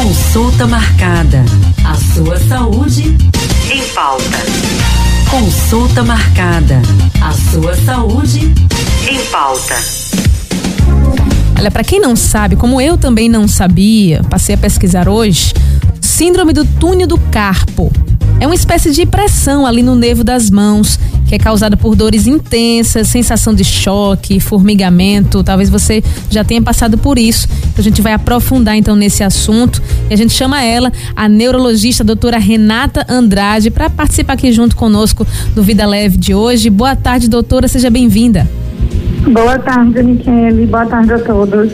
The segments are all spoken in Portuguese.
Consulta marcada. A sua saúde em pauta. Consulta marcada. A sua saúde em pauta. Olha, para quem não sabe, como eu também não sabia, passei a pesquisar hoje, síndrome do túnel do carpo. É uma espécie de pressão ali no nervo das mãos, que é causada por dores intensas, sensação de choque, formigamento. Talvez você já tenha passado por isso. A gente vai aprofundar então nesse assunto e a gente chama ela, a neurologista doutora Renata Andrade, para participar aqui junto conosco do Vida Leve de hoje. Boa tarde, doutora, seja bem-vinda. Boa tarde, Michele. Boa tarde a todos.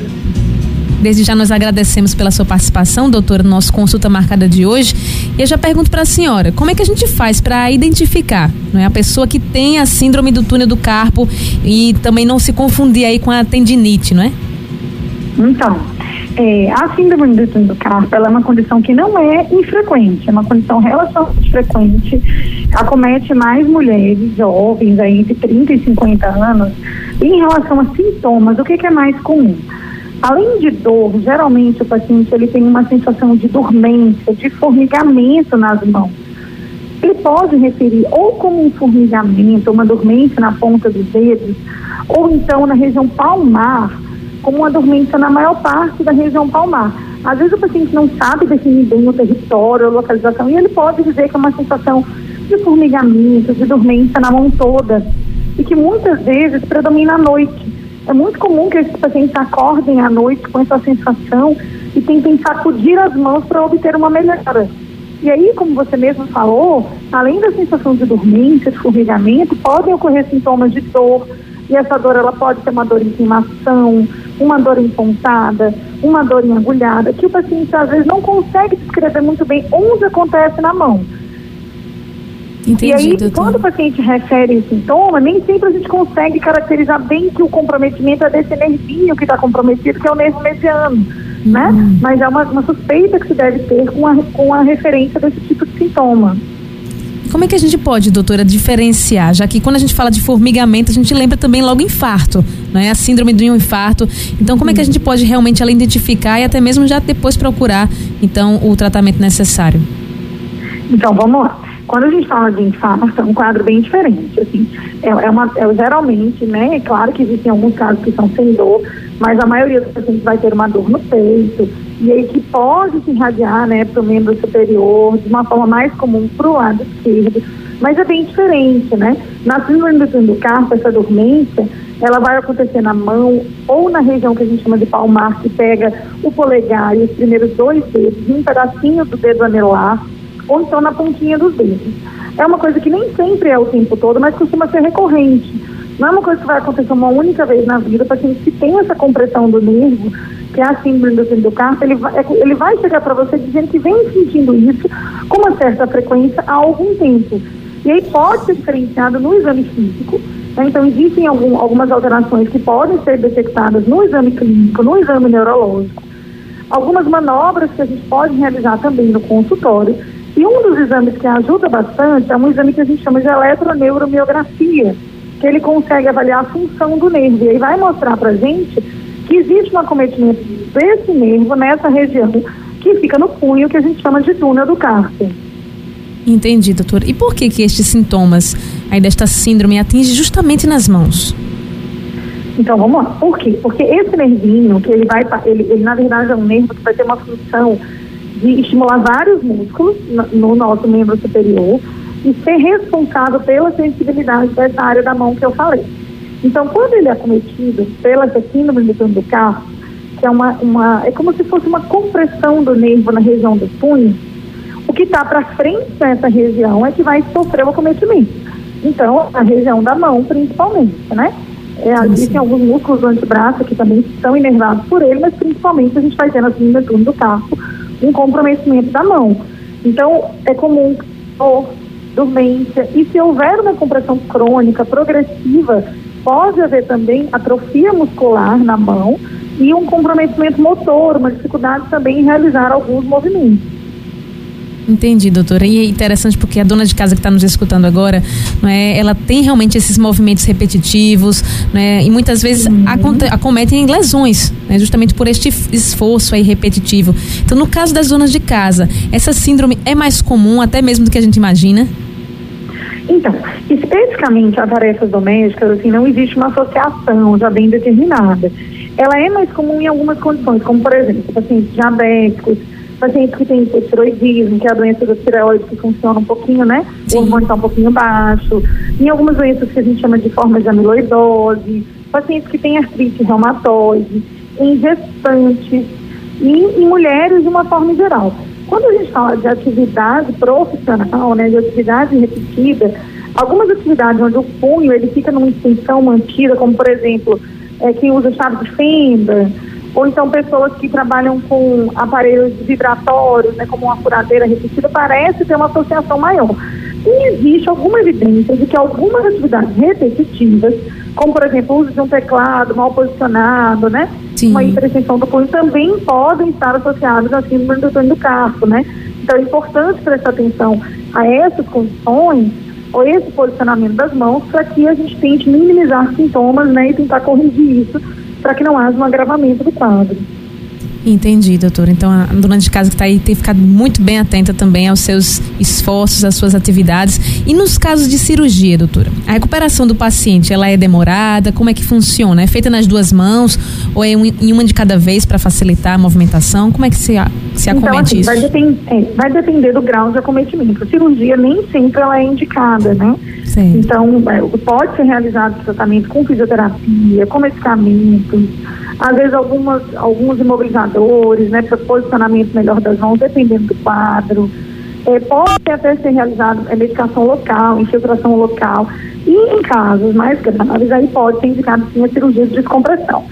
Desde já nós agradecemos pela sua participação, doutora, no nosso consulta marcada de hoje. E eu já pergunto para a senhora, como é que a gente faz para identificar não é, a pessoa que tem a síndrome do túnel do carpo e também não se confundir aí com a tendinite, não é? Então, é, a síndrome do túnel do carpo é uma condição que não é infrequente, é uma condição relativamente frequente, acomete mais mulheres jovens aí entre 30 e 50 anos. E em relação a sintomas, o que, que é mais comum? Além de dor, geralmente o paciente ele tem uma sensação de dormência, de formigamento nas mãos. Ele pode referir ou como um formigamento, uma dormência na ponta dos dedos, ou então na região palmar, como uma dormência na maior parte da região palmar. Às vezes o paciente não sabe definir bem o território, a localização, e ele pode dizer que é uma sensação de formigamento, de dormência na mão toda, e que muitas vezes predomina à noite. É muito comum que esses pacientes acordem à noite com essa sensação e tentem sacudir as mãos para obter uma melhora. E aí, como você mesmo falou, além da sensação de dormência, de podem ocorrer sintomas de dor. E essa dor ela pode ser uma dor em queimação, uma dor em pontada, uma dor em agulhada, que o paciente às vezes não consegue descrever muito bem onde acontece na mão. Entendi, e aí, doutor. quando o paciente refere o sintoma, nem sempre a gente consegue caracterizar bem que o comprometimento é desse nervinho que está comprometido, que é o nervo mediano, né? Mas é uma, uma suspeita que se deve ter com a, com a referência desse tipo de sintoma. Como é que a gente pode, doutora, diferenciar? Já que quando a gente fala de formigamento, a gente lembra também logo infarto, não é? A síndrome do infarto. Então, como é que a gente pode realmente ela identificar e até mesmo já depois procurar, então, o tratamento necessário? Então, vamos lá. Quando a gente fala de infarto, é um quadro bem diferente. Assim, é, é uma, é, geralmente, né? É claro que existem alguns casos que são sem dor, mas a maioria dos pacientes vai ter uma dor no peito, e aí que pode se irradiar, né, para o membro superior, de uma forma mais comum para o lado esquerdo, mas é bem diferente, né? Na síndrome do túnel do carpo, essa dormência, ela vai acontecer na mão ou na região que a gente chama de palmar, que pega o polegar e os primeiros dois dedos, um pedacinho do dedo anelar, ou então na pontinha dos dedos. É uma coisa que nem sempre é o tempo todo, mas costuma ser recorrente. Não é uma coisa que vai acontecer uma única vez na vida, para quem tem essa compressão do nervo, que é a síndrome do carpo, ele vai, é, ele vai chegar para você dizendo que vem sentindo isso com uma certa frequência há algum tempo. E aí pode ser diferenciado no exame físico. Né? Então, existem algum, algumas alterações que podem ser detectadas no exame clínico, no exame neurológico. Algumas manobras que a gente pode realizar também no consultório. E um dos exames que ajuda bastante é um exame que a gente chama de eletroneuromiografia, que ele consegue avaliar a função do nervo. E aí vai mostrar para gente que existe um acometimento desse nervo nessa região que fica no punho, que a gente chama de túnel do carpo. Entendi, doutor. E por que que estes sintomas aí desta síndrome atingem justamente nas mãos? Então vamos lá. Por quê? Porque esse nervinho, que ele vai, ele, ele na verdade é um nervo que vai ter uma função de estimular vários músculos no nosso membro superior e ser responsável pela sensibilidade dessa área da mão que eu falei. Então, quando ele é acometido pela síndrome do túnel do carpo, que é uma, uma é como se fosse uma compressão do nervo na região do punho, o que está para frente dessa região é que vai sofrer o acometimento. Então, a região da mão, principalmente, né? É, existem alguns músculos do antebraço que também são inervados por ele, mas principalmente a gente vai ter na síndrome do túnel do carpo um comprometimento da mão. Então, é comum dor, dormência, e se houver uma compressão crônica, progressiva, pode haver também atrofia muscular na mão e um comprometimento motor, uma dificuldade também em realizar alguns movimentos. Entendi, doutora. E é interessante porque a dona de casa que está nos escutando agora, não é, ela tem realmente esses movimentos repetitivos, né, e muitas vezes uhum. acometem lesões, né, justamente por este esforço aí repetitivo. Então, no caso das donas de casa, essa síndrome é mais comum até mesmo do que a gente imagina? Então, especificamente a tarefas domésticas, assim, não existe uma associação já bem determinada. Ela é mais comum em algumas condições, como por exemplo, pacientes diabéticos, pacientes que têm hipotiroidismo, que é a doença da tireoide que funciona um pouquinho, né? Sim. O hormônio está um pouquinho baixo. Em algumas doenças que a gente chama de forma de amiloidose, pacientes que têm artrite reumatoide, em gestantes e em mulheres de uma forma geral. Quando a gente fala de atividade profissional, né, de atividade repetida, algumas atividades onde o punho ele fica numa extensão mantida, como por exemplo, é, quem usa chave de fenda, ou então pessoas que trabalham com aparelhos vibratórios, né, como uma furadeira repetida, parece ter uma associação maior. E existe alguma evidência de que algumas atividades repetitivas, como por exemplo o uso de um teclado mal posicionado, né, Sim. uma hiperextensão do punho, também podem estar associadas à síndrome do túnel do carpo, né. Então é importante prestar atenção a essas condições ou esse posicionamento das mãos para que a gente tente minimizar sintomas, né, e tentar corrigir isso para que não haja um agravamento do quadro. Entendi, doutora. Então, a dona de casa que está aí tem ficado muito bem atenta também aos seus esforços, às suas atividades. E nos casos de cirurgia, doutora? A recuperação do paciente, ela é demorada? Como é que funciona? É feita nas duas mãos ou é em uma de cada vez para facilitar a movimentação? Como é que se, se então, acomete então, assim, isso? Vai, depend, é, vai depender do grau de acometimento. A cirurgia nem sempre ela é indicada, né? Sim. Então, é, pode ser realizado tratamento com fisioterapia, com medicamentos, às vezes algumas, alguns imobilizadores, né, para posicionamento melhor das mãos, dependendo do quadro. É, pode até ser realizado é, medicação local, infiltração local. E em casos mais graves, aí pode ser indicado sim a cirurgia de descompressão.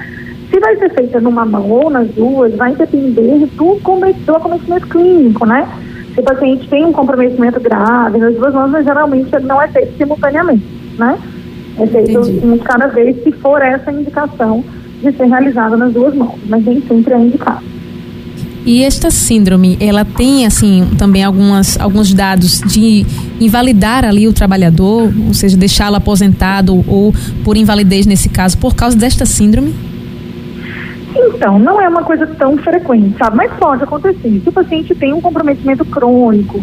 Se vai ser feita numa mão ou nas duas, vai depender do, do acometimento clínico, né? Se o paciente tem um comprometimento grave nas duas mãos, mas geralmente ele não é feito simultaneamente, né? É feito um cada vez, se for essa indicação de ser realizada nas duas mãos, mas nem sempre é indicado. E esta síndrome, ela tem assim também algumas, alguns dados de invalidar ali o trabalhador, ou seja, deixá-lo aposentado ou por invalidez nesse caso, por causa desta síndrome? Então, não é uma coisa tão frequente, sabe? Mas pode acontecer. Se o paciente tem um comprometimento crônico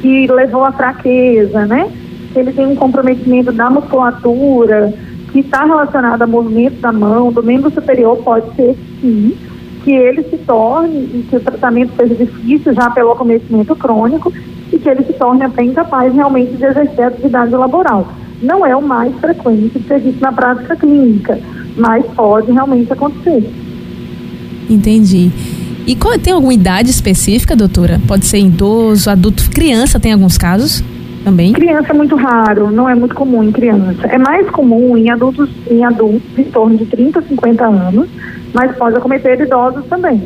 que levou à fraqueza, né? Se ele tem um comprometimento da musculatura, que está relacionado a movimento da mão, do membro superior, pode ser sim, que ele se torne, e que o tratamento seja difícil já pelo acometimento crônico, e que ele se torne até incapaz realmente de exercer a atividade laboral. Não é o mais frequente de ser visto na prática clínica, mas pode realmente acontecer. Entendi. E qual, tem alguma idade específica, doutora? Pode ser idoso, adulto, criança, tem alguns casos? Também? Criança é muito raro, não é muito comum em criança. É mais comum em adultos, em adultos em torno de 30, 50 anos, mas pode acometer idosos também.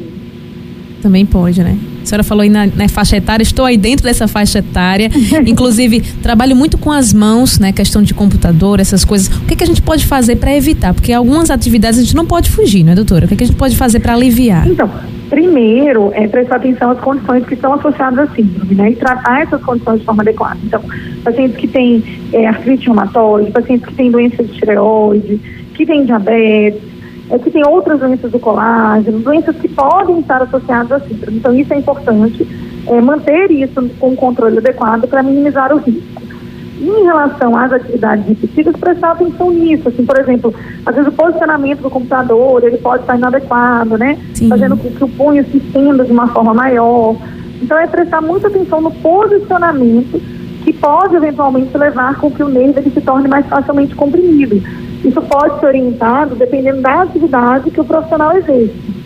Também pode, né? A senhora falou aí na, na, faixa etária, estou aí dentro dessa faixa etária. Inclusive, trabalho muito com as mãos, né? Questão de computador, essas coisas. O que, que a gente pode fazer para evitar? Porque algumas atividades a gente não pode fugir, não é, doutora? O que, que a gente pode fazer para aliviar? Então, primeiro é prestar atenção às condições que estão associadas à síndrome, né? E tratar essas condições de forma adequada. Então, pacientes que têm é, artrite reumatoide, pacientes que têm doença de tireoide, que têm diabetes, é, que têm outras doenças do colágeno, doenças que podem estar associadas à síndrome. Então, isso é importante, é, manter isso com controle adequado para minimizar o risco. Em relação às atividades repetidas, prestar atenção nisso. Assim, por exemplo, às vezes o posicionamento do computador ele pode estar inadequado, né? Sim. Fazendo com que o punho se estenda de uma forma maior. Então é prestar muita atenção no posicionamento que pode eventualmente levar com que o nervo ele se torne mais facilmente comprimido. Isso pode ser orientado dependendo da atividade que o profissional exerce.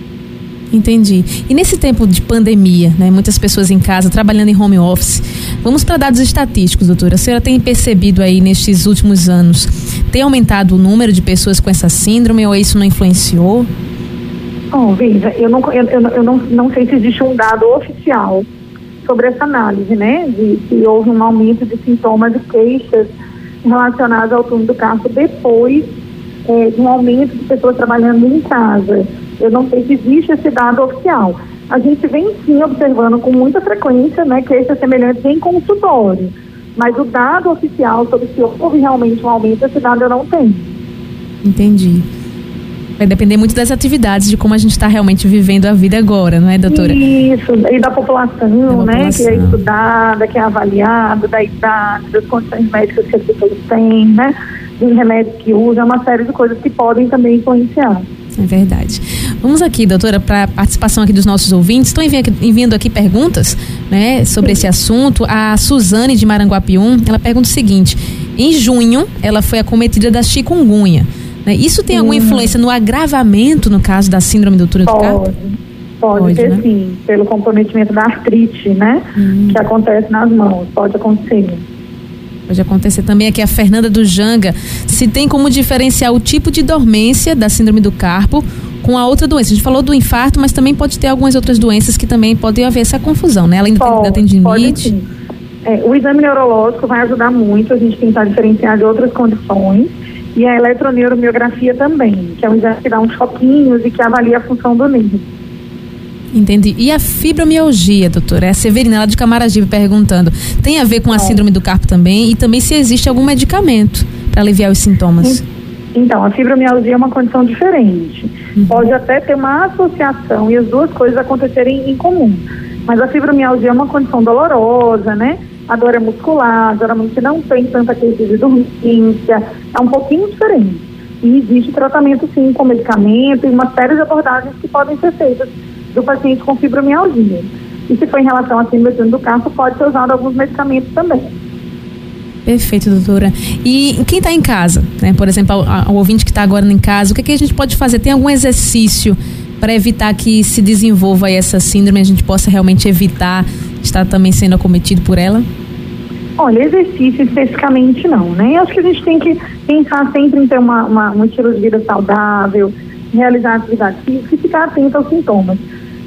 Entendi. E nesse tempo de pandemia, né, muitas pessoas em casa trabalhando em home office, vamos para dados estatísticos, doutora. A senhora tem percebido aí nestes últimos anos, tem aumentado o número de pessoas com essa síndrome ou isso não influenciou? Bom, veja, eu não, eu, eu, eu não, não sei se existe um dado oficial sobre essa análise, né? De se houve um aumento de sintomas e queixas relacionados ao túnel do carpo depois é, de um aumento de pessoas trabalhando em casa. Eu não sei se existe esse dado oficial. a gente vem sim observando com muita frequência, né, queixas semelhantes em consultório. Mas o dado oficial sobre se houve realmente um aumento, esse dado eu não tenho. Entendi. Vai depender muito das atividades, de como a gente está realmente vivendo a vida agora, não é, doutora? Isso, e da população, da né, população. que é estudada, que é avaliada, da idade, das condições médicas que as pessoas têm, né, dos remédios que usam, uma série de coisas que podem também influenciar. É verdade. Vamos aqui, doutora, para a participação aqui dos nossos ouvintes. Estão enviando aqui perguntas né, sobre esse assunto. A Suzane de Maranguapium, ela pergunta o seguinte: em junho, ela foi acometida da chikungunya. Né? Isso tem alguma influência no agravamento, no caso da síndrome do túnel do carpo? Pode, pode ter né? sim, pelo comprometimento da artrite, né? Hum. Que acontece nas mãos, pode acontecer. Pode acontecer também aqui a Fernanda do Janga. Se tem como diferenciar o tipo de dormência da síndrome do carpo com a outra doença. A gente falou do infarto, mas também pode ter algumas outras doenças que também podem haver essa confusão, né? Além pode, da tendinite. É, o exame neurológico vai ajudar muito a gente tentar diferenciar de outras condições. E a eletroneuromiografia também, que é um exame que dá uns choquinhos e que avalia a função do nervo. Entendi. E a fibromialgia, doutora? É a Severina lá de Camaragibe perguntando. Tem a ver com a é. síndrome do carpo também? E também se existe algum medicamento para aliviar os sintomas? Então, a fibromialgia é uma condição diferente. Uhum. Pode até ter uma associação e as duas coisas acontecerem em comum. Mas a fibromialgia é uma condição dolorosa, né? A dor é muscular, geralmente não tem tanta crise de dormência, é um pouquinho diferente. E existe tratamento sim com medicamento e uma série de abordagens que podem ser feitas do paciente com fibromialgia. E se for em relação à síndrome do carpo, pode ser usado alguns medicamentos também. Perfeito, doutora. E quem está em casa, né? Por exemplo, o ouvinte que está agora em casa, o que, é que a gente pode fazer? Tem algum exercício para evitar que se desenvolva essa síndrome, a gente possa realmente evitar estar também sendo acometido por ela? Olha, exercício especificamente não, né? Eu acho que a gente tem que pensar sempre em ter uma, uma, um estilo de vida saudável, realizar atividade física e ficar atento aos sintomas.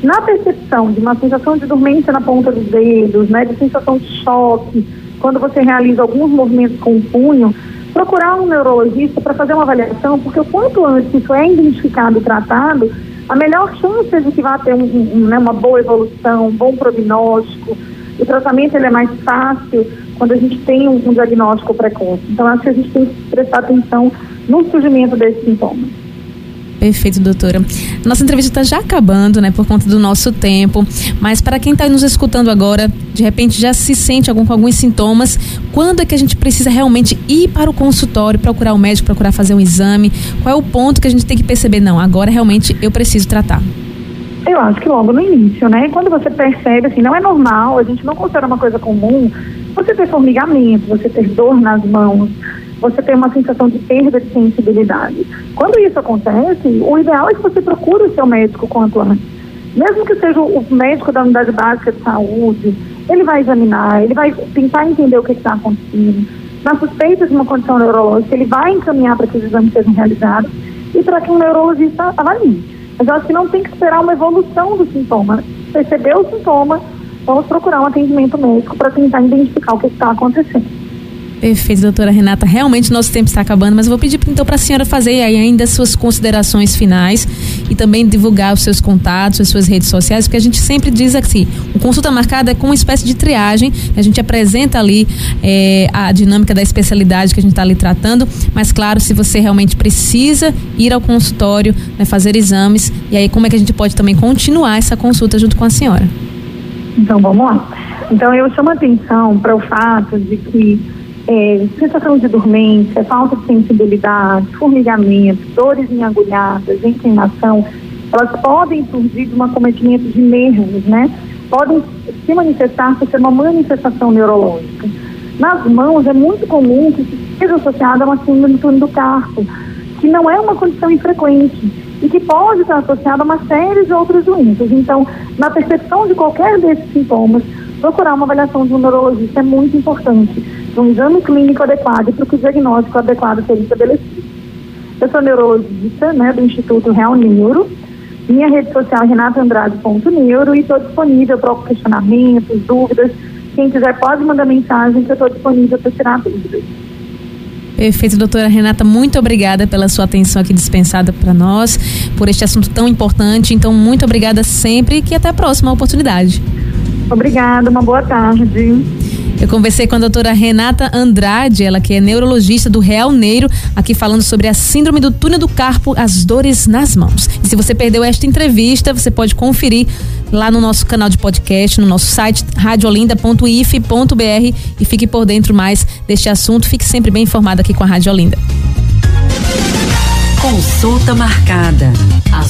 Na percepção de uma sensação de dormência na ponta dos dedos, né, de sensação de choque, quando você realiza alguns movimentos com o punho, procurar um neurologista para fazer uma avaliação, porque o quanto antes isso é identificado e tratado, a melhor chance é de que vá ter um, um, né, uma boa evolução, um bom prognóstico. O tratamento ele é mais fácil quando a gente tem um, um diagnóstico precoce. Então, acho que a gente tem que prestar atenção no surgimento desses sintomas. Perfeito, doutora. Nossa entrevista está já acabando, né, por conta do nosso tempo. Mas para quem está nos escutando agora, de repente já se sente algum, com alguns sintomas, quando é que a gente precisa realmente ir para o consultório, procurar o médico, procurar fazer um exame? Qual é o ponto que a gente tem que perceber? Não, agora realmente eu preciso tratar. Eu acho que logo no início, né? Quando você percebe, assim, não é normal, a gente não considera uma coisa comum você ter formigamento, você ter dor nas mãos, você tem uma sensação de perda de sensibilidade. Quando isso acontece, o ideal é que você procure o seu médico quanto antes. Mesmo que seja o médico da unidade básica de saúde, ele vai examinar, ele vai tentar entender o que está acontecendo. Na suspeita de uma condição neurológica, ele vai encaminhar para que os exames sejam realizados e para que um neurologista avalie. Mas eu acho que não tem que esperar uma evolução do sintoma. Perceber o sintoma, vamos procurar um atendimento médico para tentar identificar o que está acontecendo. Perfeito, doutora Renata. Realmente nosso tempo está acabando, mas eu vou pedir então para a senhora fazer aí ainda suas considerações finais e também divulgar os seus contatos, as suas redes sociais, porque a gente sempre diz assim, o consulta marcada é com uma espécie de triagem, a gente apresenta ali é, a dinâmica da especialidade que a gente está ali tratando, mas claro, se você realmente precisa ir ao consultório, né, fazer exames, e aí como é que a gente pode também continuar essa consulta junto com a senhora? Então vamos lá. Então eu chamo atenção para o fato de que é, sensação de dormência, falta de sensibilidade, formigamento, dores em agulhadas, queimação, elas podem surgir de um acometimento de nervos, né? Podem se manifestar por ser uma manifestação neurológica. Nas mãos é muito comum que seja associada a uma síndrome do carpo, que não é uma condição infrequente e que pode estar associada a uma série de outras doenças. Então, na percepção de qualquer desses sintomas, procurar uma avaliação de um neurologista é muito importante um exame clínico adequado para que o diagnóstico adequado seja estabelecido. Eu sou neurologista né, do Instituto Real Neuro. Minha rede social é renataandrade.neuro e estou disponível para questionamentos, dúvidas. Quem quiser pode mandar mensagem que eu estou disponível para tirar dúvidas. Perfeito, doutora Renata, muito obrigada pela sua atenção aqui dispensada para nós, por este assunto tão importante. Então, muito obrigada sempre e que até a próxima oportunidade. Obrigada, uma boa tarde. Eu conversei com a doutora Renata Andrade, ela que é neurologista do Real Neiro, aqui falando sobre a síndrome do túnel do carpo, as dores nas mãos. E se você perdeu esta entrevista, você pode conferir lá no nosso canal de podcast, no nosso site radiolinda.if.br e fique por dentro mais deste assunto. Fique sempre bem informado aqui com a Rádio Olinda. Consulta marcada. A